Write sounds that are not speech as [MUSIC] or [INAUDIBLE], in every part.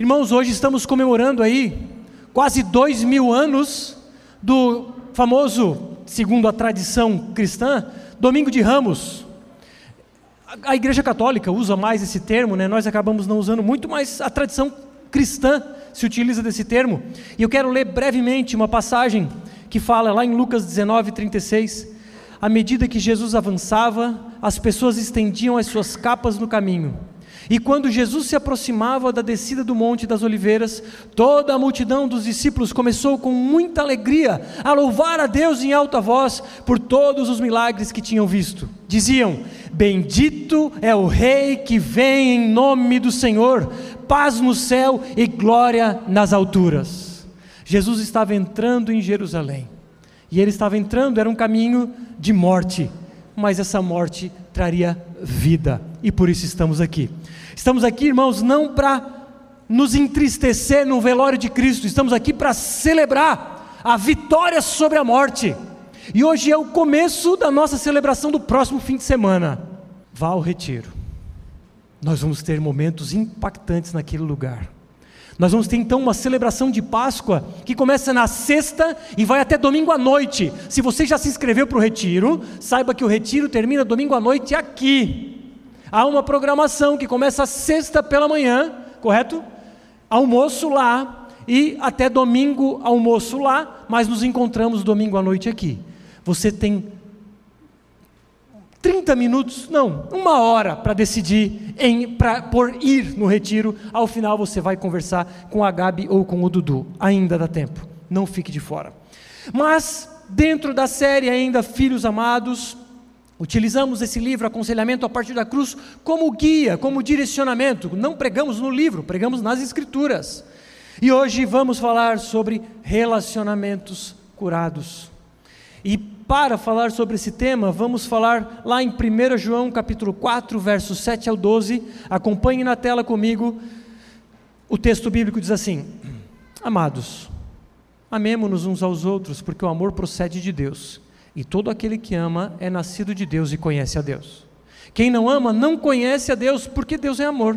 Irmãos, hoje estamos comemorando aí quase dois mil anos do famoso, segundo a tradição cristã, Domingo de Ramos. A Igreja Católica usa mais esse termo, né? nós acabamos não usando muito, mas a tradição cristã se utiliza desse termo. E eu quero ler brevemente uma passagem que fala lá em Lucas 19, 36. À medida que Jesus avançava, as pessoas estendiam as suas capas no caminho. E quando Jesus se aproximava da descida do Monte das Oliveiras, toda a multidão dos discípulos começou com muita alegria a louvar a Deus em alta voz por todos os milagres que tinham visto. Diziam: Bendito é o Rei que vem em nome do Senhor, paz no céu e glória nas alturas. Jesus estava entrando em Jerusalém. E ele estava entrando, era um caminho de morte, mas essa morte traria vida, e por isso estamos aqui. Estamos aqui, irmãos, não para nos entristecer no velório de Cristo, estamos aqui para celebrar a vitória sobre a morte. E hoje é o começo da nossa celebração do próximo fim de semana. Vá ao retiro. Nós vamos ter momentos impactantes naquele lugar. Nós vamos ter então uma celebração de Páscoa que começa na sexta e vai até domingo à noite. Se você já se inscreveu para o retiro, saiba que o retiro termina domingo à noite aqui. Há uma programação que começa sexta pela manhã, correto? Almoço lá e até domingo almoço lá, mas nos encontramos domingo à noite aqui. Você tem 30 minutos, não, uma hora para decidir em, pra, por ir no retiro. Ao final você vai conversar com a Gabi ou com o Dudu. Ainda dá tempo, não fique de fora. Mas, dentro da série ainda, Filhos Amados, Utilizamos esse livro, Aconselhamento a partir da cruz, como guia, como direcionamento. Não pregamos no livro, pregamos nas Escrituras. E hoje vamos falar sobre relacionamentos curados. E para falar sobre esse tema, vamos falar lá em 1 João capítulo 4, versos 7 ao 12. Acompanhe na tela comigo. O texto bíblico diz assim: Amados, amemo-nos uns aos outros, porque o amor procede de Deus. E todo aquele que ama é nascido de Deus e conhece a Deus. Quem não ama não conhece a Deus, porque Deus é amor.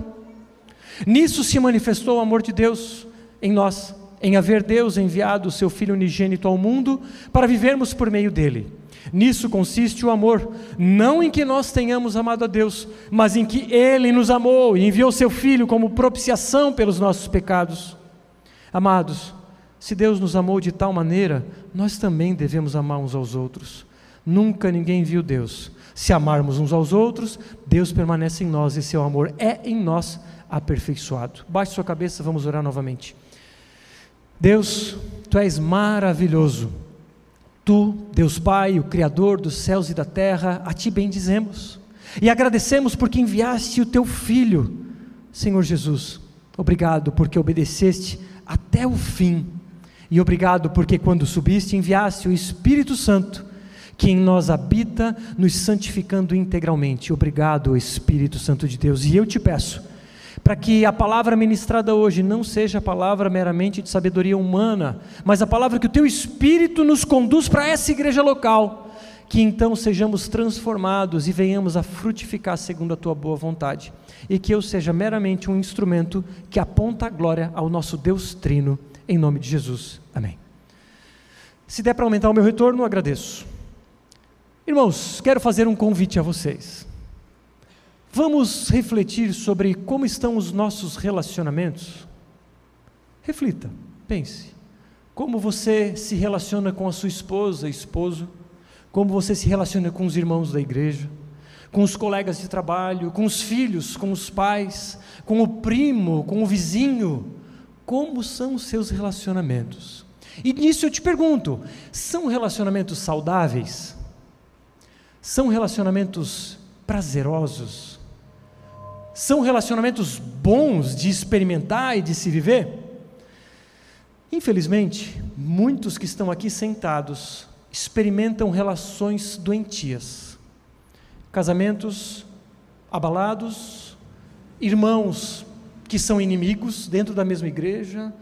Nisso se manifestou o amor de Deus em nós, em haver Deus enviado o seu Filho unigênito ao mundo para vivermos por meio dele. Nisso consiste o amor, não em que nós tenhamos amado a Deus, mas em que Ele nos amou e enviou seu Filho como propiciação pelos nossos pecados. Amados, se Deus nos amou de tal maneira, nós também devemos amar uns aos outros. Nunca ninguém viu Deus. Se amarmos uns aos outros, Deus permanece em nós e seu amor é em nós aperfeiçoado. Baixe sua cabeça, vamos orar novamente. Deus, tu és maravilhoso. Tu, Deus Pai, o Criador dos céus e da terra, a ti bendizemos. E agradecemos porque enviaste o teu Filho, Senhor Jesus. Obrigado porque obedeceste até o fim e obrigado porque quando subiste, enviaste o Espírito Santo, que em nós habita, nos santificando integralmente. Obrigado, Espírito Santo de Deus. E eu te peço, para que a palavra ministrada hoje não seja a palavra meramente de sabedoria humana, mas a palavra que o teu Espírito nos conduz para essa igreja local, que então sejamos transformados e venhamos a frutificar segundo a tua boa vontade, e que eu seja meramente um instrumento que aponta a glória ao nosso Deus Trino em nome de Jesus. Amém. Se der para aumentar o meu retorno, agradeço. Irmãos, quero fazer um convite a vocês. Vamos refletir sobre como estão os nossos relacionamentos? Reflita, pense. Como você se relaciona com a sua esposa, esposo? Como você se relaciona com os irmãos da igreja? Com os colegas de trabalho, com os filhos, com os pais, com o primo, com o vizinho? como são os seus relacionamentos. E nisso eu te pergunto: são relacionamentos saudáveis? São relacionamentos prazerosos? São relacionamentos bons de experimentar e de se viver? Infelizmente, muitos que estão aqui sentados experimentam relações doentias, casamentos abalados, irmãos que são inimigos dentro da mesma igreja,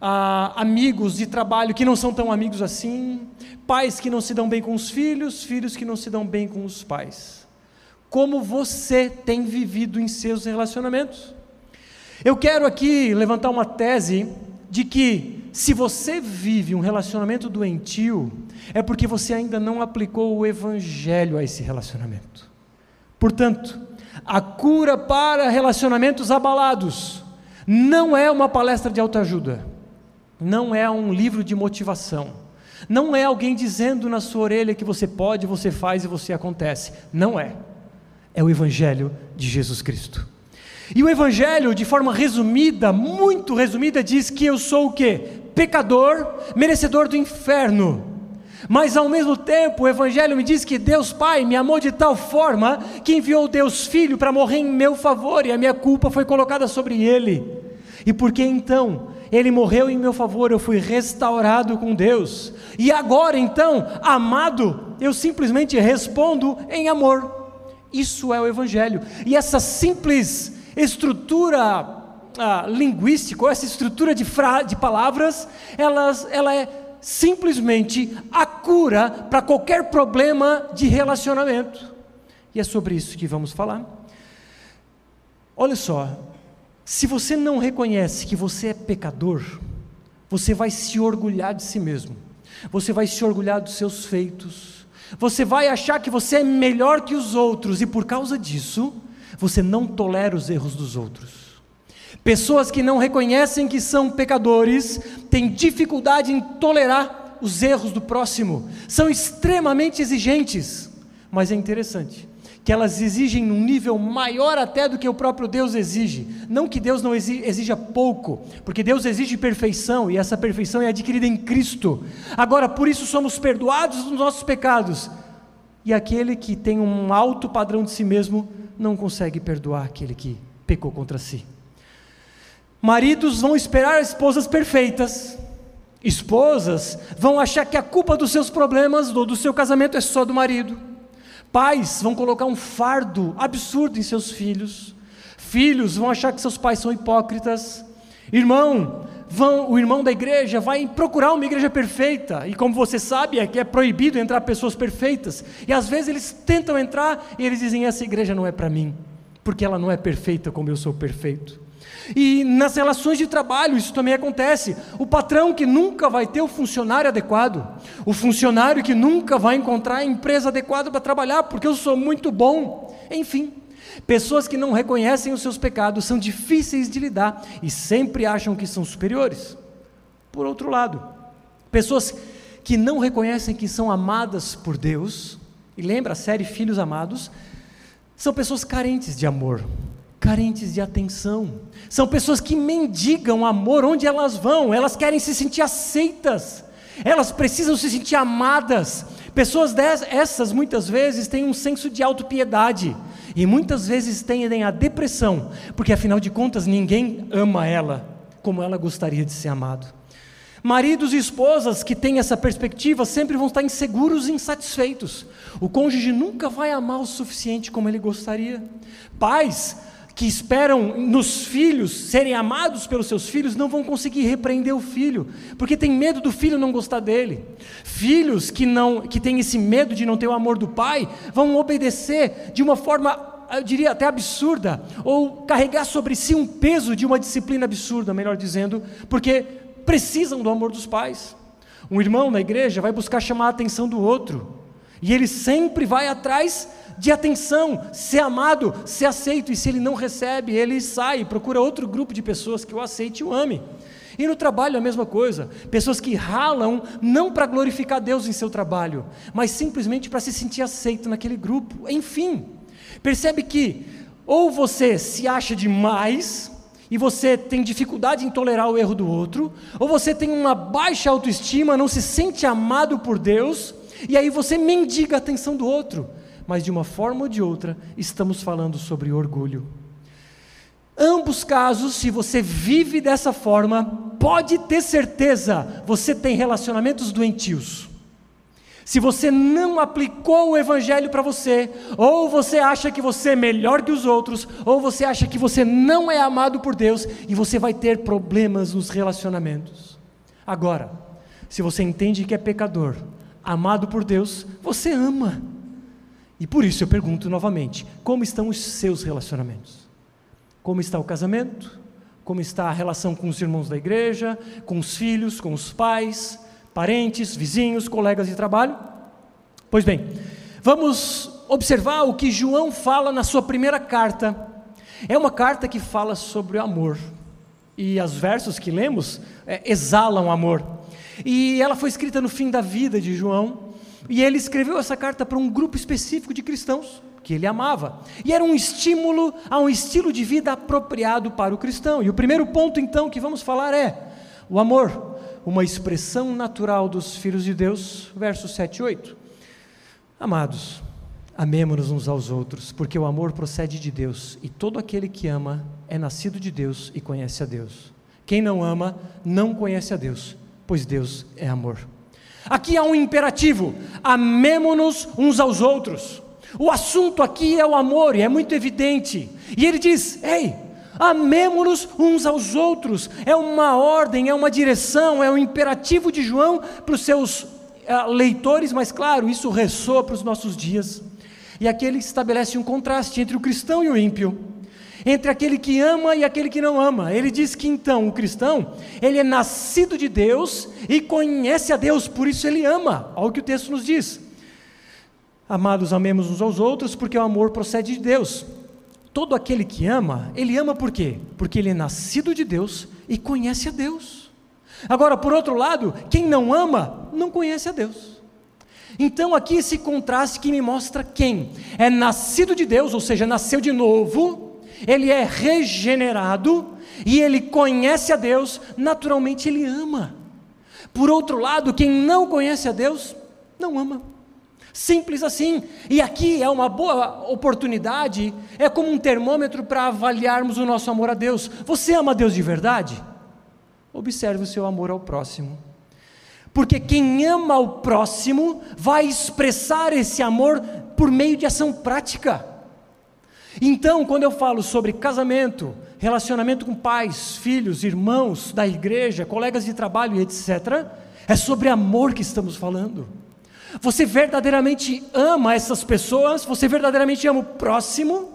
ah, amigos de trabalho que não são tão amigos assim, pais que não se dão bem com os filhos, filhos que não se dão bem com os pais. Como você tem vivido em seus relacionamentos? Eu quero aqui levantar uma tese de que se você vive um relacionamento doentio, é porque você ainda não aplicou o evangelho a esse relacionamento. Portanto, a cura para relacionamentos abalados não é uma palestra de autoajuda, não é um livro de motivação, não é alguém dizendo na sua orelha que você pode, você faz e você acontece. Não é. É o evangelho de Jesus Cristo. E o Evangelho, de forma resumida, muito resumida, diz que eu sou o que? Pecador, merecedor do inferno. Mas ao mesmo tempo, o Evangelho me diz que Deus Pai me amou de tal forma que enviou Deus Filho para morrer em meu favor e a minha culpa foi colocada sobre Ele. E porque então Ele morreu em meu favor, eu fui restaurado com Deus. E agora então, amado, eu simplesmente respondo em amor. Isso é o Evangelho. E essa simples estrutura ah, linguística, ou essa estrutura de, de palavras, elas, ela é simplesmente a cura para qualquer problema de relacionamento. E é sobre isso que vamos falar. Olha só, se você não reconhece que você é pecador, você vai se orgulhar de si mesmo, você vai se orgulhar dos seus feitos, você vai achar que você é melhor que os outros, e por causa disso, você não tolera os erros dos outros. Pessoas que não reconhecem que são pecadores têm dificuldade em tolerar os erros do próximo, são extremamente exigentes, mas é interessante que elas exigem num nível maior até do que o próprio Deus exige. Não que Deus não exija pouco, porque Deus exige perfeição e essa perfeição é adquirida em Cristo. Agora, por isso somos perdoados dos nossos pecados. E aquele que tem um alto padrão de si mesmo não consegue perdoar aquele que pecou contra si. Maridos vão esperar esposas perfeitas. Esposas vão achar que a culpa dos seus problemas ou do seu casamento é só do marido. Pais vão colocar um fardo absurdo em seus filhos. Filhos vão achar que seus pais são hipócritas. Irmão, vão, o irmão da igreja vai procurar uma igreja perfeita. E como você sabe, é que é proibido entrar pessoas perfeitas. E às vezes eles tentam entrar e eles dizem: essa igreja não é para mim, porque ela não é perfeita como eu sou perfeito. E nas relações de trabalho isso também acontece. O patrão que nunca vai ter o funcionário adequado, o funcionário que nunca vai encontrar a empresa adequada para trabalhar, porque eu sou muito bom. Enfim, pessoas que não reconhecem os seus pecados são difíceis de lidar e sempre acham que são superiores. Por outro lado, pessoas que não reconhecem que são amadas por Deus, e lembra a série Filhos Amados, são pessoas carentes de amor carentes de atenção. São pessoas que mendigam amor onde elas vão, elas querem se sentir aceitas, elas precisam se sentir amadas. Pessoas dessas muitas vezes têm um senso de autopiedade e muitas vezes tendem a depressão, porque afinal de contas ninguém ama ela como ela gostaria de ser amado. Maridos e esposas que têm essa perspectiva sempre vão estar inseguros e insatisfeitos. O cônjuge nunca vai amar o suficiente como ele gostaria. Pais que esperam nos filhos serem amados pelos seus filhos não vão conseguir repreender o filho, porque tem medo do filho não gostar dele. Filhos que não que têm esse medo de não ter o amor do pai vão obedecer de uma forma eu diria até absurda, ou carregar sobre si um peso de uma disciplina absurda, melhor dizendo, porque precisam do amor dos pais. Um irmão na igreja vai buscar chamar a atenção do outro, e ele sempre vai atrás de atenção, ser amado, ser aceito, e se ele não recebe, ele sai, procura outro grupo de pessoas que o aceite e o ame. E no trabalho a mesma coisa, pessoas que ralam não para glorificar Deus em seu trabalho, mas simplesmente para se sentir aceito naquele grupo. Enfim, percebe que ou você se acha demais e você tem dificuldade em tolerar o erro do outro, ou você tem uma baixa autoestima, não se sente amado por Deus, e aí você mendiga a atenção do outro mas de uma forma ou de outra estamos falando sobre orgulho. Ambos casos, se você vive dessa forma, pode ter certeza, você tem relacionamentos doentios. Se você não aplicou o Evangelho para você, ou você acha que você é melhor que os outros, ou você acha que você não é amado por Deus, e você vai ter problemas nos relacionamentos. Agora, se você entende que é pecador, amado por Deus, você ama. E por isso eu pergunto novamente: como estão os seus relacionamentos? Como está o casamento? como está a relação com os irmãos da igreja, com os filhos, com os pais, parentes, vizinhos, colegas de trabalho? Pois bem, vamos observar o que João fala na sua primeira carta. É uma carta que fala sobre o amor. E os versos que lemos é, exalam amor. E ela foi escrita no fim da vida de João. E ele escreveu essa carta para um grupo específico de cristãos que ele amava. E era um estímulo a um estilo de vida apropriado para o cristão. E o primeiro ponto, então, que vamos falar é o amor, uma expressão natural dos filhos de Deus, versos 7 e 8. Amados, amemos-nos uns aos outros, porque o amor procede de Deus, e todo aquele que ama é nascido de Deus e conhece a Deus. Quem não ama não conhece a Deus, pois Deus é amor. Aqui há um imperativo: amemo-nos uns aos outros. O assunto aqui é o amor, e é muito evidente. E ele diz: Ei, amemo-nos uns aos outros. É uma ordem, é uma direção, é um imperativo de João para os seus uh, leitores, mas claro, isso ressoa para os nossos dias. E aqui ele estabelece um contraste entre o cristão e o ímpio, entre aquele que ama e aquele que não ama. Ele diz que então o cristão, ele é nascido de Deus e conhece a Deus, por isso ele ama, olha o que o texto nos diz. Amados, amemos uns aos outros, porque o amor procede de Deus. Todo aquele que ama, ele ama por quê? Porque ele é nascido de Deus e conhece a Deus. Agora, por outro lado, quem não ama, não conhece a Deus. Então, aqui esse contraste que me mostra quem é nascido de Deus, ou seja, nasceu de novo, ele é regenerado e ele conhece a Deus, naturalmente ele ama. Por outro lado, quem não conhece a Deus, não ama. Simples assim. E aqui é uma boa oportunidade, é como um termômetro para avaliarmos o nosso amor a Deus. Você ama Deus de verdade? Observe o seu amor ao próximo. Porque quem ama o próximo vai expressar esse amor por meio de ação prática. Então, quando eu falo sobre casamento, relacionamento com pais, filhos, irmãos da igreja, colegas de trabalho, etc., é sobre amor que estamos falando. Você verdadeiramente ama essas pessoas? Você verdadeiramente ama o próximo?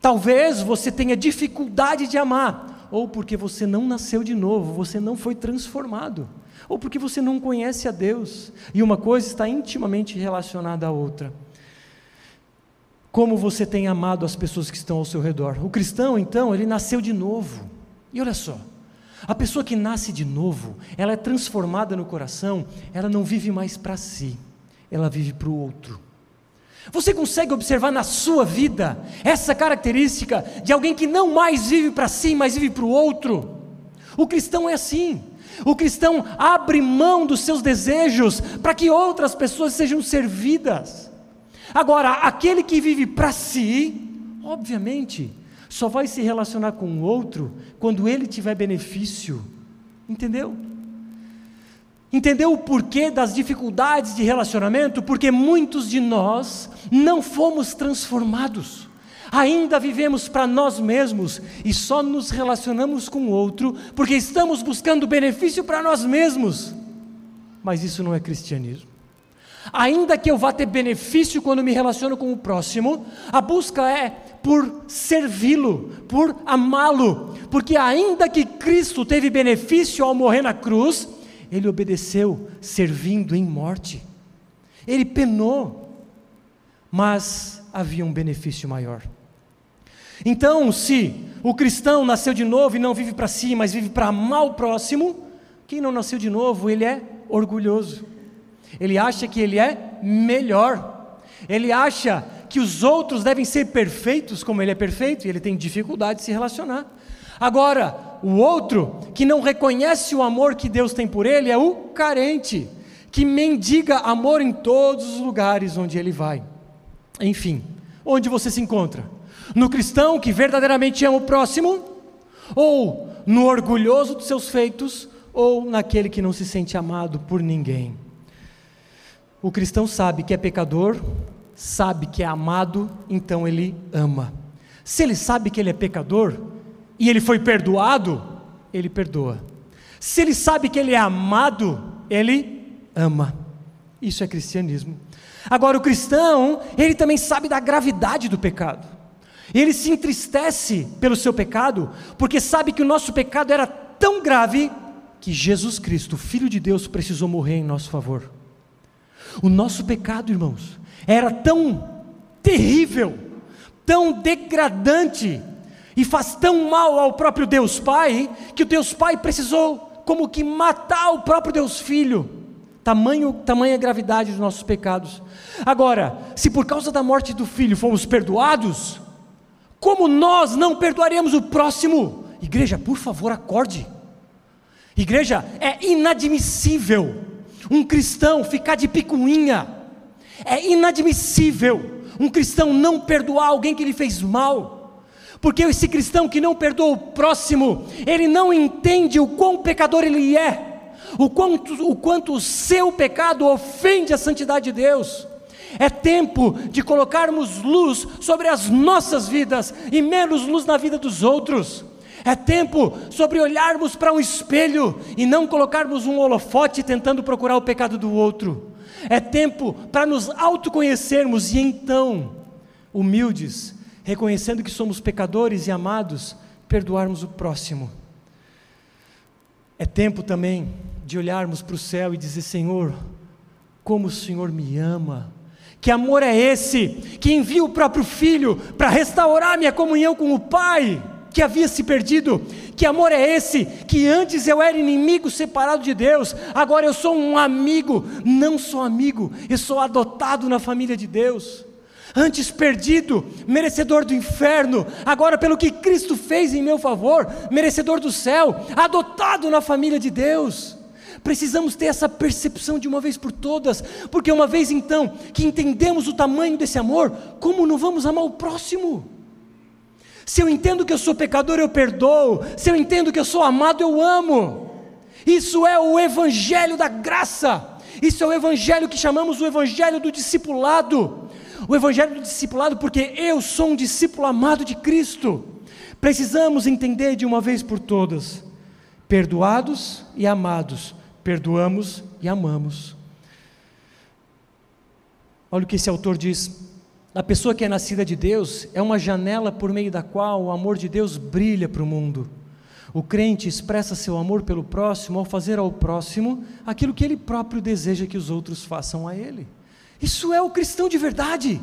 Talvez você tenha dificuldade de amar, ou porque você não nasceu de novo, você não foi transformado, ou porque você não conhece a Deus, e uma coisa está intimamente relacionada à outra. Como você tem amado as pessoas que estão ao seu redor? O cristão, então, ele nasceu de novo. E olha só, a pessoa que nasce de novo, ela é transformada no coração, ela não vive mais para si, ela vive para o outro. Você consegue observar na sua vida essa característica de alguém que não mais vive para si, mas vive para o outro? O cristão é assim. O cristão abre mão dos seus desejos para que outras pessoas sejam servidas. Agora, aquele que vive para si, obviamente, só vai se relacionar com o outro quando ele tiver benefício. Entendeu? Entendeu o porquê das dificuldades de relacionamento? Porque muitos de nós não fomos transformados. Ainda vivemos para nós mesmos e só nos relacionamos com o outro porque estamos buscando benefício para nós mesmos. Mas isso não é cristianismo. Ainda que eu vá ter benefício quando me relaciono com o próximo, a busca é por servi-lo, por amá-lo, porque ainda que Cristo teve benefício ao morrer na cruz, ele obedeceu servindo em morte. Ele penou, mas havia um benefício maior. Então, se o cristão nasceu de novo e não vive para si, mas vive para amar o próximo, quem não nasceu de novo, ele é orgulhoso. Ele acha que ele é melhor. Ele acha que os outros devem ser perfeitos como ele é perfeito e ele tem dificuldade de se relacionar. Agora, o outro que não reconhece o amor que Deus tem por ele é o carente, que mendiga amor em todos os lugares onde ele vai. Enfim, onde você se encontra? No cristão que verdadeiramente ama o próximo? Ou no orgulhoso dos seus feitos? Ou naquele que não se sente amado por ninguém? O cristão sabe que é pecador, sabe que é amado, então ele ama. Se ele sabe que ele é pecador e ele foi perdoado, ele perdoa. Se ele sabe que ele é amado, ele ama. Isso é cristianismo. Agora, o cristão, ele também sabe da gravidade do pecado. Ele se entristece pelo seu pecado, porque sabe que o nosso pecado era tão grave que Jesus Cristo, Filho de Deus, precisou morrer em nosso favor. O nosso pecado, irmãos, era tão terrível, tão degradante, e faz tão mal ao próprio Deus Pai, que o Deus Pai precisou, como que, matar o próprio Deus Filho. Tamanho, tamanha gravidade dos nossos pecados. Agora, se por causa da morte do filho fomos perdoados, como nós não perdoaremos o próximo? Igreja, por favor, acorde. Igreja, é inadmissível um cristão ficar de picuinha, é inadmissível um cristão não perdoar alguém que lhe fez mal, porque esse cristão que não perdoa o próximo, ele não entende o quão pecador ele é, o quanto o, quanto o seu pecado ofende a santidade de Deus. É tempo de colocarmos luz sobre as nossas vidas e menos luz na vida dos outros. É tempo sobre olharmos para um espelho e não colocarmos um holofote tentando procurar o pecado do outro. É tempo para nos autoconhecermos e então, humildes, reconhecendo que somos pecadores e amados, perdoarmos o próximo. É tempo também de olharmos para o céu e dizer: Senhor, como o Senhor me ama. Que amor é esse que envia o próprio Filho para restaurar minha comunhão com o Pai? Que havia se perdido. Que amor é esse? Que antes eu era inimigo separado de Deus, agora eu sou um amigo, não sou amigo, eu sou adotado na família de Deus. Antes perdido, merecedor do inferno, agora pelo que Cristo fez em meu favor, merecedor do céu, adotado na família de Deus. Precisamos ter essa percepção de uma vez por todas, porque uma vez então que entendemos o tamanho desse amor, como não vamos amar o próximo? Se eu entendo que eu sou pecador, eu perdoo. Se eu entendo que eu sou amado, eu amo. Isso é o evangelho da graça. Isso é o evangelho que chamamos o evangelho do discipulado. O evangelho do discipulado, porque eu sou um discípulo amado de Cristo. Precisamos entender de uma vez por todas: perdoados e amados, perdoamos e amamos. Olha o que esse autor diz: a pessoa que é nascida de Deus é uma janela por meio da qual o amor de Deus brilha para o mundo. O crente expressa seu amor pelo próximo ao fazer ao próximo aquilo que ele próprio deseja que os outros façam a ele. Isso é o cristão de verdade.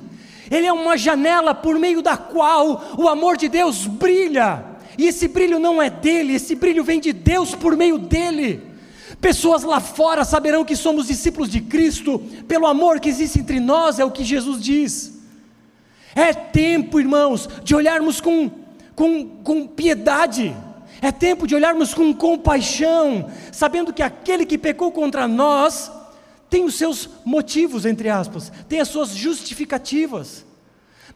Ele é uma janela por meio da qual o amor de Deus brilha. E esse brilho não é dele, esse brilho vem de Deus por meio dele. Pessoas lá fora saberão que somos discípulos de Cristo pelo amor que existe entre nós, é o que Jesus diz. É tempo, irmãos, de olharmos com, com, com piedade. É tempo de olharmos com compaixão, sabendo que aquele que pecou contra nós tem os seus motivos, entre aspas, tem as suas justificativas.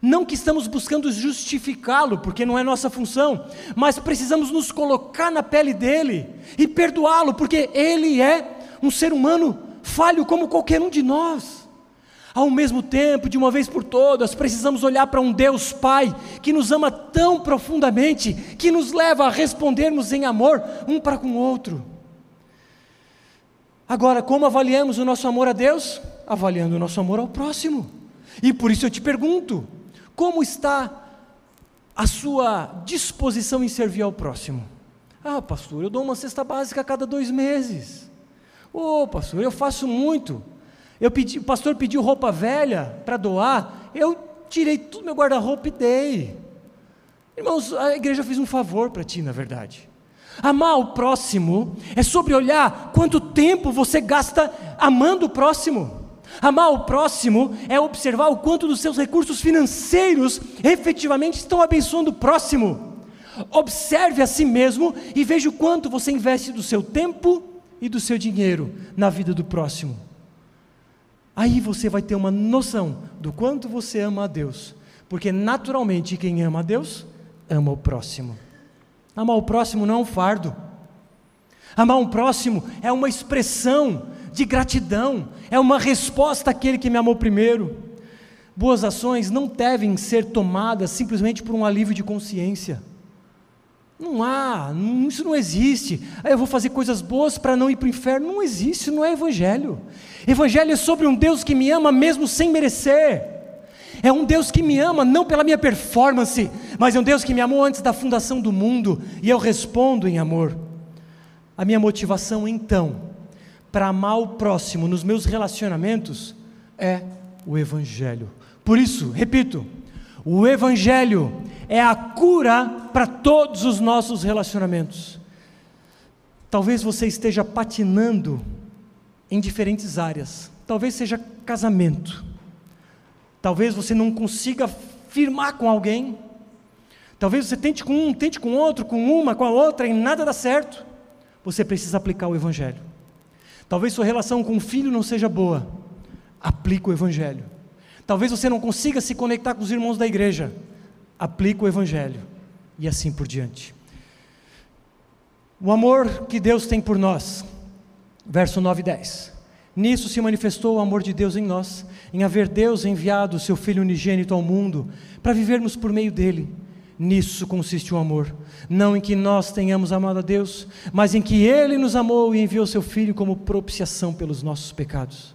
Não que estamos buscando justificá-lo, porque não é nossa função, mas precisamos nos colocar na pele dele e perdoá-lo, porque ele é um ser humano falho como qualquer um de nós. Ao mesmo tempo, de uma vez por todas, precisamos olhar para um Deus Pai que nos ama tão profundamente, que nos leva a respondermos em amor um para com o outro. Agora, como avaliamos o nosso amor a Deus? Avaliando o nosso amor ao próximo. E por isso eu te pergunto: como está a sua disposição em servir ao próximo? Ah, pastor, eu dou uma cesta básica a cada dois meses. Ô, oh, pastor, eu faço muito. Eu pedi, o pastor pediu roupa velha para doar, eu tirei tudo meu guarda-roupa e dei. Irmãos, a igreja fez um favor para ti, na verdade. Amar o próximo é sobre olhar quanto tempo você gasta amando o próximo. Amar o próximo é observar o quanto dos seus recursos financeiros efetivamente estão abençoando o próximo. Observe a si mesmo e veja o quanto você investe do seu tempo e do seu dinheiro na vida do próximo. Aí você vai ter uma noção do quanto você ama a Deus, porque naturalmente quem ama a Deus ama o próximo. Amar o próximo não é um fardo. Amar um próximo é uma expressão de gratidão, é uma resposta àquele que me amou primeiro. Boas ações não devem ser tomadas simplesmente por um alívio de consciência. Não há, isso não existe. Ah, eu vou fazer coisas boas para não ir para o inferno. Não existe, não é evangelho. Evangelho é sobre um Deus que me ama mesmo sem merecer. É um Deus que me ama não pela minha performance, mas é um Deus que me amou antes da fundação do mundo e eu respondo em amor. A minha motivação então para amar o próximo nos meus relacionamentos é o Evangelho. Por isso, repito, o Evangelho é a cura para todos os nossos relacionamentos. Talvez você esteja patinando em diferentes áreas. Talvez seja casamento. Talvez você não consiga firmar com alguém. Talvez você tente com um, tente com outro, com uma, com a outra e nada dá certo. Você precisa aplicar o Evangelho. Talvez sua relação com o filho não seja boa. Aplica o Evangelho. Talvez você não consiga se conectar com os irmãos da igreja. Aplica o Evangelho. E assim por diante. O amor que Deus tem por nós. Verso 9 e 10. Nisso se manifestou o amor de Deus em nós, em haver Deus enviado o seu Filho unigênito ao mundo, para vivermos por meio dele. Nisso consiste o amor, não em que nós tenhamos amado a Deus, mas em que Ele nos amou e enviou seu Filho como propiciação pelos nossos pecados.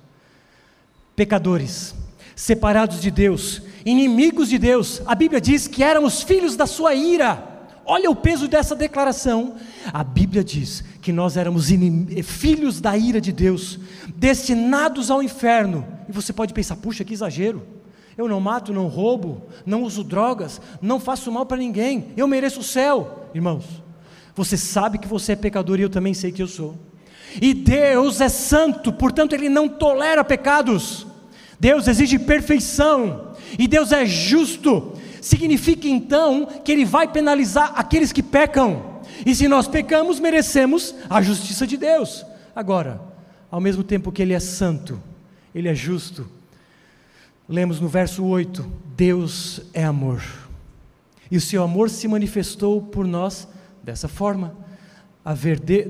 Pecadores, separados de Deus, inimigos de Deus, a Bíblia diz que éramos filhos da sua ira. Olha o peso dessa declaração. A Bíblia diz que nós éramos filhos da ira de Deus, destinados ao inferno. E você pode pensar, puxa, que exagero. Eu não mato, não roubo, não uso drogas, não faço mal para ninguém. Eu mereço o céu. Irmãos, você sabe que você é pecador e eu também sei que eu sou. E Deus é santo, portanto, Ele não tolera pecados. Deus exige perfeição. E Deus é justo. Significa então que Ele vai penalizar aqueles que pecam. E se nós pecamos, merecemos a justiça de Deus. Agora, ao mesmo tempo que Ele é santo, Ele é justo. Lemos no verso 8: Deus é amor. E o seu amor se manifestou por nós dessa forma,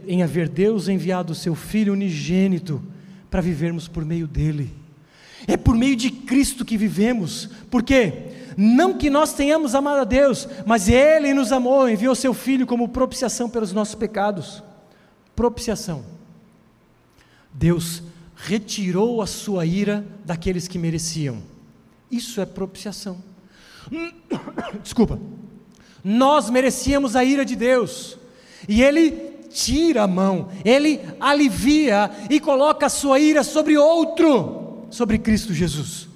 em haver Deus enviado o seu Filho unigênito para vivermos por meio dele. É por meio de Cristo que vivemos, porque não que nós tenhamos amado a Deus, mas Ele nos amou, enviou seu Filho como propiciação pelos nossos pecados. Propiciação. Deus retirou a sua ira daqueles que mereciam. Isso é propiciação. [COUGHS] Desculpa. Nós merecíamos a ira de Deus, e Ele tira a mão, Ele alivia e coloca a sua ira sobre outro, sobre Cristo Jesus.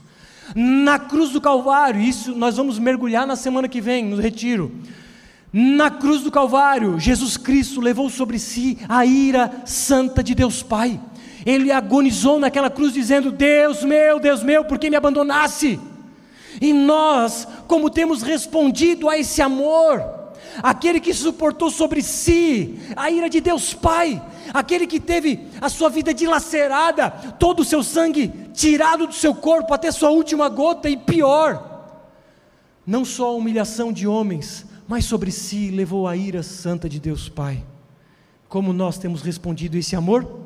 Na cruz do Calvário, isso nós vamos mergulhar na semana que vem, no retiro. Na cruz do Calvário, Jesus Cristo levou sobre si a ira santa de Deus Pai. Ele agonizou naquela cruz dizendo: Deus meu, Deus meu, por que me abandonasse? E nós, como temos respondido a esse amor, aquele que suportou sobre si a ira de Deus Pai, aquele que teve a sua vida dilacerada, todo o seu sangue tirado do seu corpo até sua última gota, e pior, não só a humilhação de homens, mas sobre si levou a ira santa de Deus Pai. Como nós temos respondido esse amor?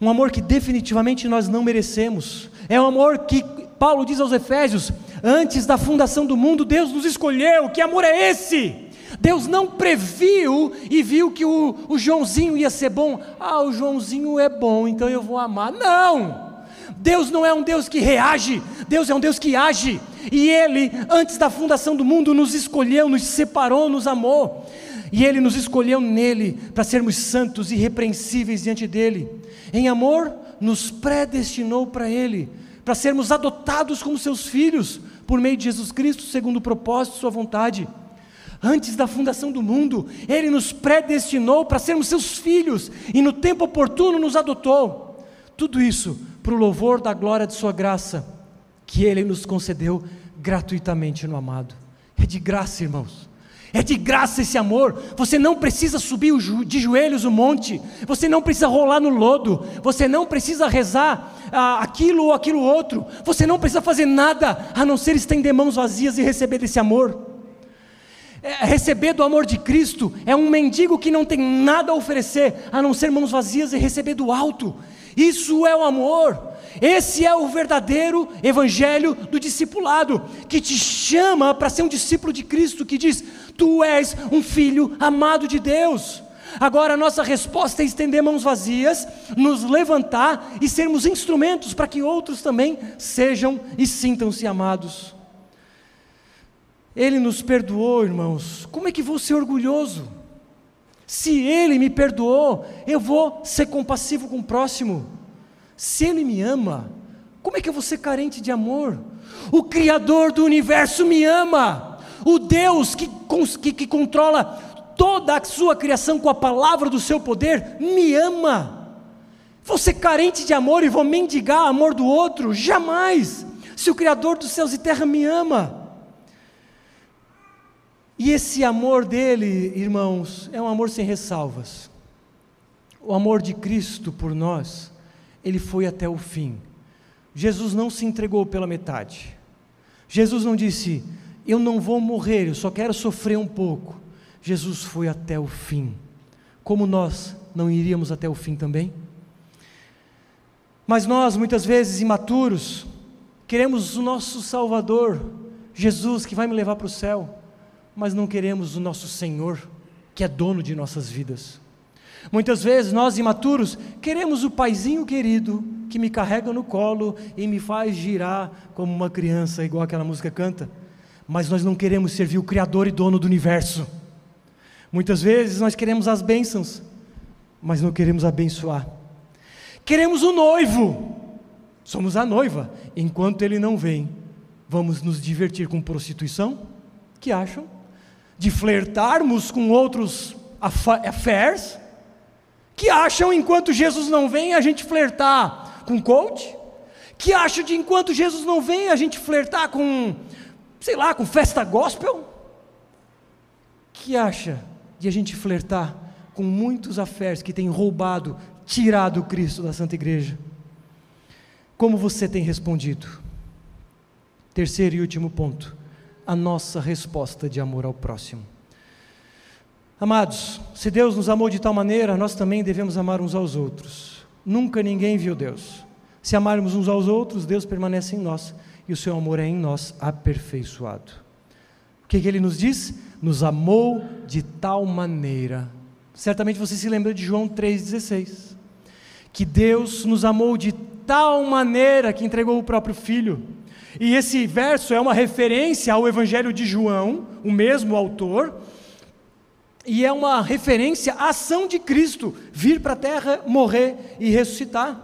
Um amor que definitivamente nós não merecemos. É um amor que Paulo diz aos Efésios: antes da fundação do mundo, Deus nos escolheu. Que amor é esse? Deus não previu e viu que o, o Joãozinho ia ser bom. Ah, o Joãozinho é bom, então eu vou amar. Não! Deus não é um Deus que reage, Deus é um Deus que age. E Ele, antes da fundação do mundo, nos escolheu, nos separou, nos amou. E Ele nos escolheu nele para sermos santos e irrepreensíveis diante dEle. Em amor, nos predestinou para Ele, para sermos adotados como seus filhos, por meio de Jesus Cristo, segundo o propósito de Sua vontade. Antes da fundação do mundo, Ele nos predestinou para sermos seus filhos e no tempo oportuno nos adotou. Tudo isso para o louvor da glória de Sua graça, que Ele nos concedeu gratuitamente no amado. É de graça, irmãos. É de graça esse amor. Você não precisa subir de joelhos o monte. Você não precisa rolar no lodo. Você não precisa rezar ah, aquilo ou aquilo outro. Você não precisa fazer nada a não ser estender mãos vazias e receber desse amor. É, receber do amor de Cristo é um mendigo que não tem nada a oferecer a não ser mãos vazias e receber do alto. Isso é o amor. Esse é o verdadeiro evangelho do discipulado, que te chama para ser um discípulo de Cristo, que diz: Tu és um filho amado de Deus. Agora a nossa resposta é estender mãos vazias, nos levantar e sermos instrumentos para que outros também sejam e sintam-se amados. Ele nos perdoou, irmãos. Como é que vou ser orgulhoso? Se Ele me perdoou, eu vou ser compassivo com o próximo. Se Ele me ama, como é que eu vou ser carente de amor? O Criador do universo me ama. O Deus que, que, que controla toda a sua criação com a palavra do seu poder me ama. Vou ser carente de amor e vou mendigar amor do outro? Jamais. Se o Criador dos céus e terra me ama. E esse amor dele, irmãos, é um amor sem ressalvas. O amor de Cristo por nós, ele foi até o fim. Jesus não se entregou pela metade. Jesus não disse, eu não vou morrer, eu só quero sofrer um pouco. Jesus foi até o fim. Como nós não iríamos até o fim também? Mas nós, muitas vezes imaturos, queremos o nosso Salvador, Jesus, que vai me levar para o céu mas não queremos o nosso Senhor, que é dono de nossas vidas. Muitas vezes nós imaturos queremos o paizinho querido que me carrega no colo e me faz girar como uma criança, igual aquela música canta, mas nós não queremos servir o Criador e dono do universo. Muitas vezes nós queremos as bênçãos, mas não queremos abençoar. Queremos o noivo, somos a noiva, enquanto ele não vem, vamos nos divertir com prostituição? Que acham? De flertarmos com outros affairs, que acham enquanto Jesus não vem a gente flertar com coach, que acham de enquanto Jesus não vem a gente flertar com, sei lá, com festa gospel, que acha de a gente flertar com muitos affairs que têm roubado, tirado o Cristo da Santa Igreja. Como você tem respondido? Terceiro e último ponto a nossa resposta de amor ao próximo. Amados, se Deus nos amou de tal maneira, nós também devemos amar uns aos outros. Nunca ninguém viu Deus. Se amarmos uns aos outros, Deus permanece em nós e o seu amor é em nós aperfeiçoado. O que, que ele nos diz? Nos amou de tal maneira. Certamente você se lembra de João 3,16. Que Deus nos amou de tal maneira que entregou o próprio Filho e esse verso é uma referência ao Evangelho de João, o mesmo autor, e é uma referência à ação de Cristo, vir para a terra, morrer e ressuscitar.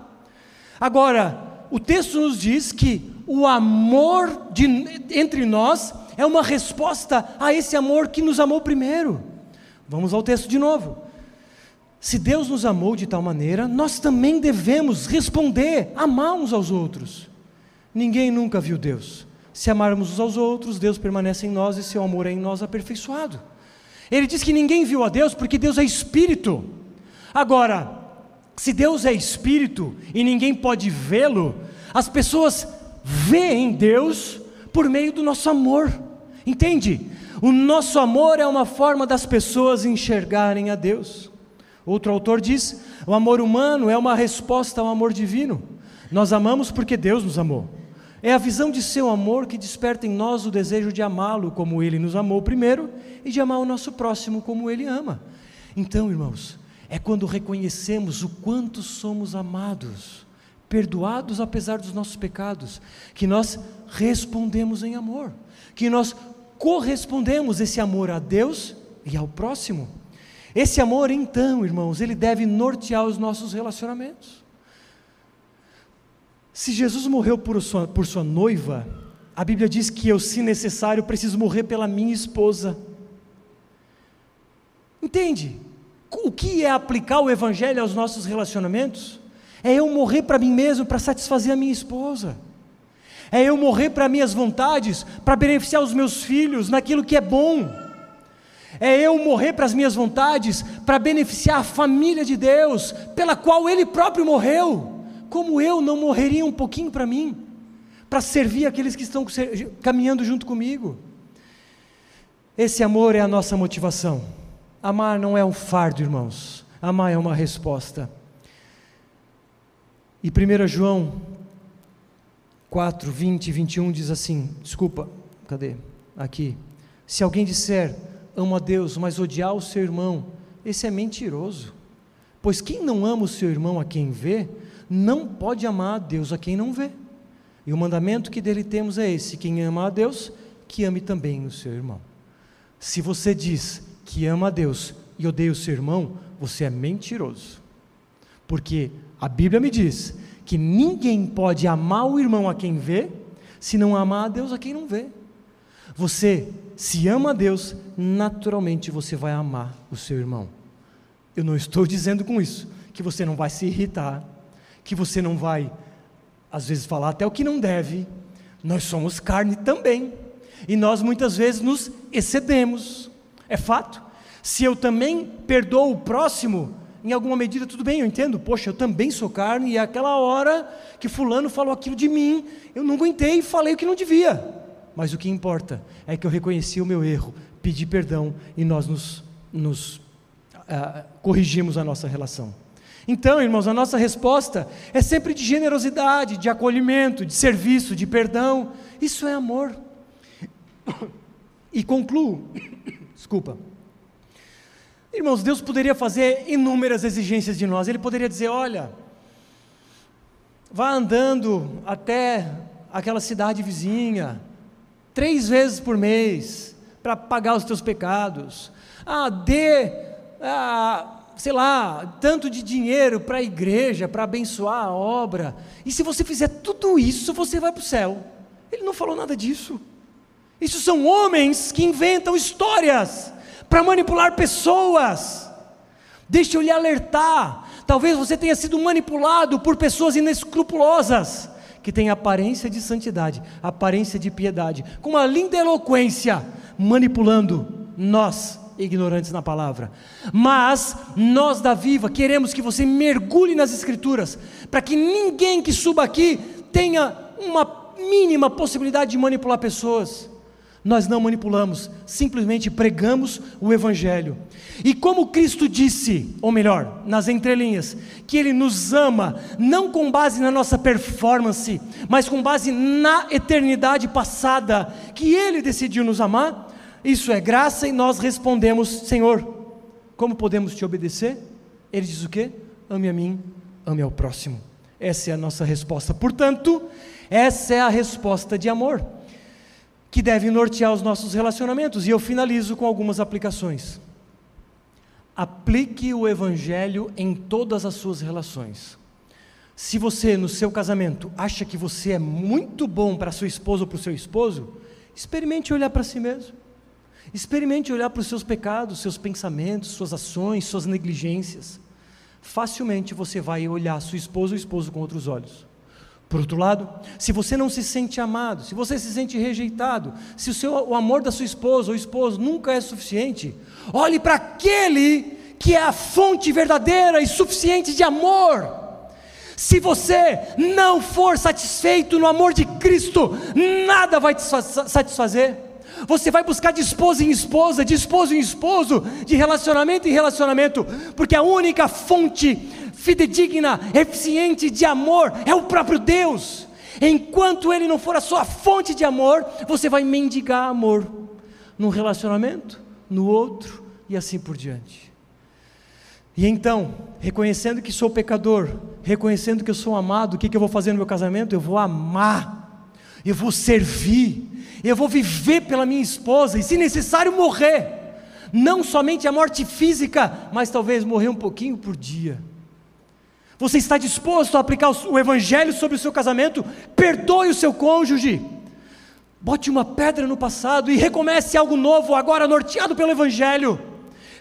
Agora, o texto nos diz que o amor de, entre nós é uma resposta a esse amor que nos amou primeiro. Vamos ao texto de novo. Se Deus nos amou de tal maneira, nós também devemos responder, amar uns aos outros. Ninguém nunca viu Deus. Se amarmos uns aos outros, Deus permanece em nós e seu amor é em nós aperfeiçoado. Ele diz que ninguém viu a Deus porque Deus é espírito. Agora, se Deus é espírito e ninguém pode vê-lo, as pessoas veem Deus por meio do nosso amor. Entende? O nosso amor é uma forma das pessoas enxergarem a Deus. Outro autor diz: o amor humano é uma resposta ao amor divino. Nós amamos porque Deus nos amou. É a visão de seu amor que desperta em nós o desejo de amá-lo como ele nos amou primeiro e de amar o nosso próximo como ele ama. Então, irmãos, é quando reconhecemos o quanto somos amados, perdoados apesar dos nossos pecados, que nós respondemos em amor, que nós correspondemos esse amor a Deus e ao próximo. Esse amor, então, irmãos, ele deve nortear os nossos relacionamentos. Se Jesus morreu por sua, por sua noiva, a Bíblia diz que eu, se necessário, preciso morrer pela minha esposa. Entende? O que é aplicar o Evangelho aos nossos relacionamentos? É eu morrer para mim mesmo para satisfazer a minha esposa. É eu morrer para minhas vontades, para beneficiar os meus filhos naquilo que é bom. É eu morrer para as minhas vontades, para beneficiar a família de Deus, pela qual Ele próprio morreu como eu não morreria um pouquinho para mim, para servir aqueles que estão caminhando junto comigo? Esse amor é a nossa motivação. Amar não é um fardo, irmãos. Amar é uma resposta. E 1 João 4, 20 e 21 diz assim: desculpa, cadê? Aqui. Se alguém disser, amo a Deus, mas odiar o seu irmão, esse é mentiroso. Pois quem não ama o seu irmão a quem vê, não pode amar a Deus a quem não vê. E o mandamento que dele temos é esse: quem ama a Deus que ame também o seu irmão. Se você diz que ama a Deus e odeia o seu irmão, você é mentiroso. Porque a Bíblia me diz que ninguém pode amar o irmão a quem vê, se não amar a Deus a quem não vê. Você, se ama a Deus, naturalmente você vai amar o seu irmão. Eu não estou [LAUGHS] dizendo com isso que você não vai se irritar, que você não vai, às vezes, falar até o que não deve. Nós somos carne também. E nós muitas vezes nos excedemos. É fato. Se eu também perdoo o próximo, em alguma medida, tudo bem, eu entendo. Poxa, eu também sou carne, e aquela hora que Fulano falou aquilo de mim, eu não aguentei e falei o que não devia. Mas o que importa é que eu reconheci o meu erro, pedi perdão e nós nos, nos uh, corrigimos a nossa relação. Então, irmãos, a nossa resposta é sempre de generosidade, de acolhimento, de serviço, de perdão. Isso é amor. E concluo, desculpa. Irmãos, Deus poderia fazer inúmeras exigências de nós. Ele poderia dizer: olha, vá andando até aquela cidade vizinha, três vezes por mês, para pagar os teus pecados. Ah, dê, ah, sei lá, tanto de dinheiro para a igreja, para abençoar a obra. E se você fizer tudo isso, você vai para o céu. Ele não falou nada disso. Isso são homens que inventam histórias para manipular pessoas. Deixa eu lhe alertar. Talvez você tenha sido manipulado por pessoas inescrupulosas, que têm aparência de santidade, aparência de piedade, com uma linda eloquência, manipulando nós, ignorantes na palavra. Mas nós da Viva queremos que você mergulhe nas Escrituras, para que ninguém que suba aqui tenha uma mínima possibilidade de manipular pessoas. Nós não manipulamos, simplesmente pregamos o Evangelho. E como Cristo disse, ou melhor, nas entrelinhas, que Ele nos ama, não com base na nossa performance, mas com base na eternidade passada, que Ele decidiu nos amar, isso é graça e nós respondemos: Senhor, como podemos te obedecer? Ele diz o quê? Ame a mim, ame ao próximo. Essa é a nossa resposta. Portanto, essa é a resposta de amor que deve nortear os nossos relacionamentos. E eu finalizo com algumas aplicações. Aplique o Evangelho em todas as suas relações. Se você, no seu casamento, acha que você é muito bom para sua esposa ou para o seu esposo, experimente olhar para si mesmo. Experimente olhar para os seus pecados, seus pensamentos, suas ações, suas negligências. Facilmente você vai olhar sua esposa ou esposo com outros olhos. Por outro lado, se você não se sente amado, se você se sente rejeitado, se o, seu, o amor da sua esposa ou esposo nunca é suficiente, olhe para aquele que é a fonte verdadeira e suficiente de amor. Se você não for satisfeito no amor de Cristo, nada vai te satisfazer. Você vai buscar de esposa em esposa, de esposo em esposo, de relacionamento em relacionamento, porque a única fonte fidedigna, eficiente de amor é o próprio Deus. Enquanto Ele não for a sua fonte de amor, você vai mendigar amor num relacionamento, no outro e assim por diante. E então, reconhecendo que sou pecador, reconhecendo que eu sou amado, o que, que eu vou fazer no meu casamento? Eu vou amar, eu vou servir, eu vou viver pela minha esposa e, se necessário, morrer. Não somente a morte física, mas talvez morrer um pouquinho por dia você está disposto a aplicar o Evangelho sobre o seu casamento? Perdoe o seu cônjuge. Bote uma pedra no passado e recomece algo novo, agora norteado pelo Evangelho.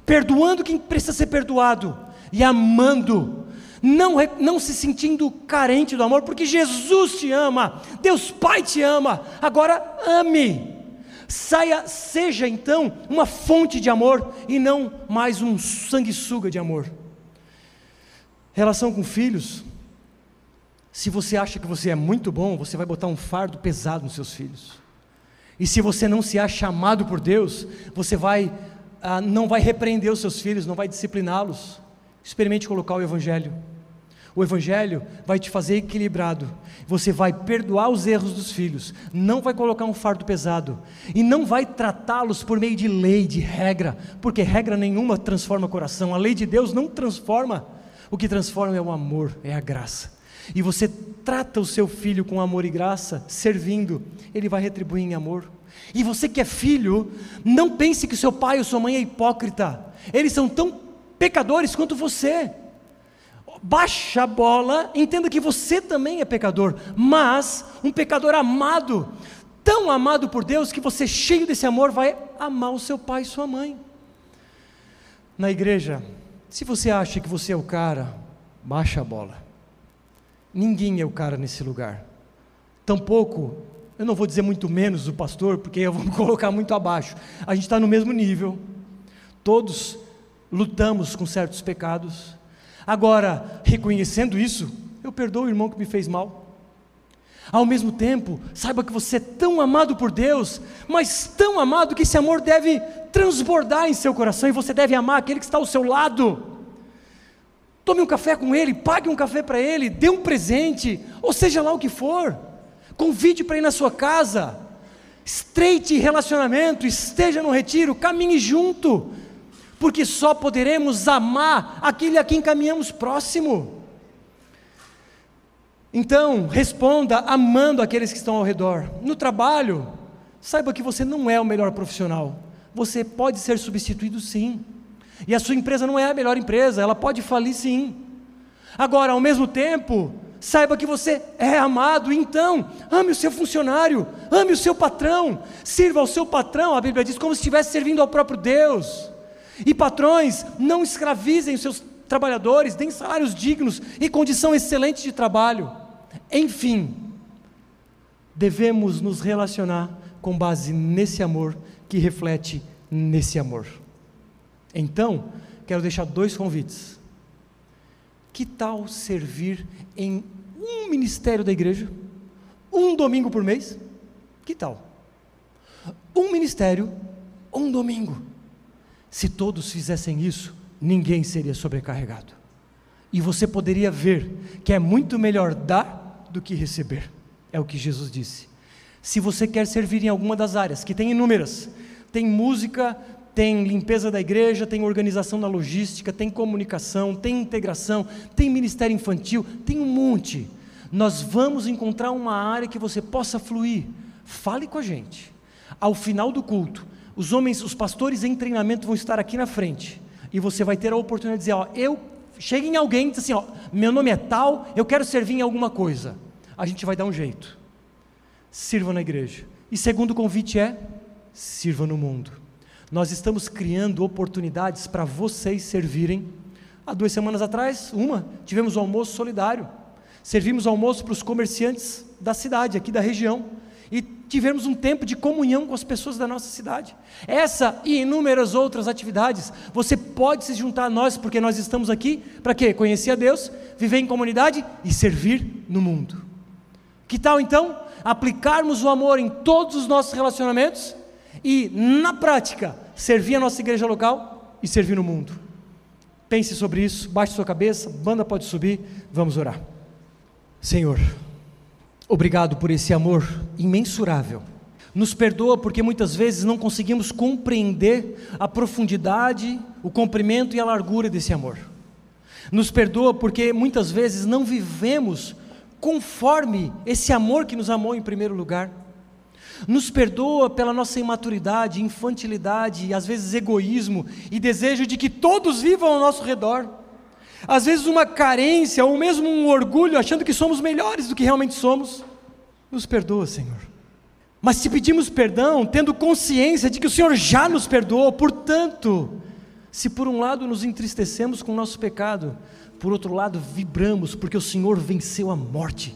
Perdoando quem precisa ser perdoado e amando. Não, não se sentindo carente do amor, porque Jesus te ama, Deus Pai te ama. Agora ame. Saia, seja então uma fonte de amor e não mais um sanguessuga de amor. Relação com filhos. Se você acha que você é muito bom, você vai botar um fardo pesado nos seus filhos. E se você não se acha amado por Deus, você vai ah, não vai repreender os seus filhos, não vai discipliná-los. Experimente colocar o Evangelho. O Evangelho vai te fazer equilibrado. Você vai perdoar os erros dos filhos, não vai colocar um fardo pesado e não vai tratá-los por meio de lei, de regra, porque regra nenhuma transforma o coração. A lei de Deus não transforma. O que transforma é o amor, é a graça. E você trata o seu filho com amor e graça, servindo, ele vai retribuir em amor. E você que é filho, não pense que seu pai ou sua mãe é hipócrita. Eles são tão pecadores quanto você. Baixa a bola, entenda que você também é pecador, mas um pecador amado, tão amado por Deus que você, cheio desse amor, vai amar o seu pai e sua mãe. Na igreja, se você acha que você é o cara, baixa a bola. Ninguém é o cara nesse lugar. Tampouco, eu não vou dizer muito menos o pastor, porque eu vou me [LAUGHS] colocar muito abaixo. A gente está no mesmo nível. Todos lutamos com certos pecados. Agora, reconhecendo isso, eu perdoo o irmão que me fez mal. Ao mesmo tempo, saiba que você é tão amado por Deus, mas tão amado que esse amor deve transbordar em seu coração e você deve amar aquele que está ao seu lado. Tome um café com ele, pague um café para ele, dê um presente, ou seja lá o que for. Convide para ir na sua casa. Estreite relacionamento, esteja no retiro, caminhe junto porque só poderemos amar aquele a quem caminhamos próximo. Então, responda amando aqueles que estão ao redor. No trabalho, saiba que você não é o melhor profissional. Você pode ser substituído sim. E a sua empresa não é a melhor empresa, ela pode falir sim. Agora, ao mesmo tempo, saiba que você é amado, então ame o seu funcionário, ame o seu patrão, sirva ao seu patrão, a Bíblia diz, como se estivesse servindo ao próprio Deus. E patrões, não escravizem os seus trabalhadores, deem salários dignos e condição excelente de trabalho. Enfim, devemos nos relacionar com base nesse amor que reflete nesse amor. Então, quero deixar dois convites. Que tal servir em um ministério da igreja? Um domingo por mês? Que tal? Um ministério, um domingo. Se todos fizessem isso, ninguém seria sobrecarregado. E você poderia ver que é muito melhor dar do que receber. É o que Jesus disse. Se você quer servir em alguma das áreas, que tem inúmeras, tem música, tem limpeza da igreja, tem organização na logística, tem comunicação, tem integração, tem ministério infantil, tem um monte. Nós vamos encontrar uma área que você possa fluir. Fale com a gente. Ao final do culto, os homens, os pastores em treinamento vão estar aqui na frente. E você vai ter a oportunidade de dizer: Ó, eu. Chega em alguém e diz assim: Ó, meu nome é tal, eu quero servir em alguma coisa. A gente vai dar um jeito. Sirva na igreja. E segundo convite é: sirva no mundo. Nós estamos criando oportunidades para vocês servirem. Há duas semanas atrás, uma, tivemos um almoço solidário. Servimos almoço para os comerciantes da cidade, aqui da região tivermos um tempo de comunhão com as pessoas da nossa cidade. Essa e inúmeras outras atividades, você pode se juntar a nós, porque nós estamos aqui para quê? Conhecer a Deus, viver em comunidade e servir no mundo. Que tal então aplicarmos o amor em todos os nossos relacionamentos e, na prática, servir a nossa igreja local e servir no mundo? Pense sobre isso, baixe sua cabeça, banda pode subir, vamos orar. Senhor, Obrigado por esse amor imensurável. Nos perdoa porque muitas vezes não conseguimos compreender a profundidade, o comprimento e a largura desse amor. Nos perdoa porque muitas vezes não vivemos conforme esse amor que nos amou em primeiro lugar. Nos perdoa pela nossa imaturidade, infantilidade às vezes egoísmo e desejo de que todos vivam ao nosso redor. Às vezes uma carência ou mesmo um orgulho achando que somos melhores do que realmente somos. Nos perdoa, Senhor. Mas se pedimos perdão, tendo consciência de que o Senhor já nos perdoou, portanto, se por um lado nos entristecemos com o nosso pecado, por outro lado vibramos porque o Senhor venceu a morte.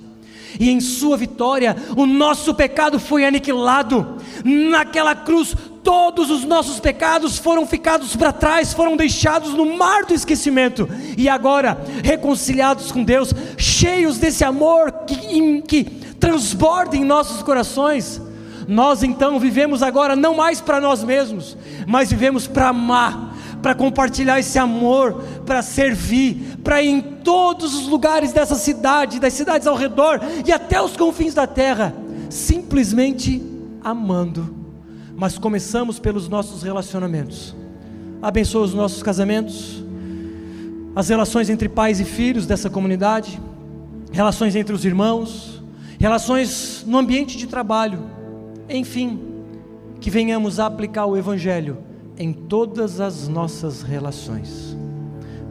E em Sua vitória, o nosso pecado foi aniquilado. Naquela cruz, todos os nossos pecados foram ficados para trás, foram deixados no mar do esquecimento, e agora, reconciliados com Deus, cheios desse amor que, que transborda em nossos corações, nós então vivemos agora não mais para nós mesmos, mas vivemos para amar, para compartilhar esse amor, para servir, para ir em todos os lugares dessa cidade, das cidades ao redor e até os confins da terra, simplesmente amando mas começamos pelos nossos relacionamentos. Abençoa os nossos casamentos, as relações entre pais e filhos dessa comunidade, relações entre os irmãos, relações no ambiente de trabalho, enfim, que venhamos a aplicar o Evangelho em todas as nossas relações.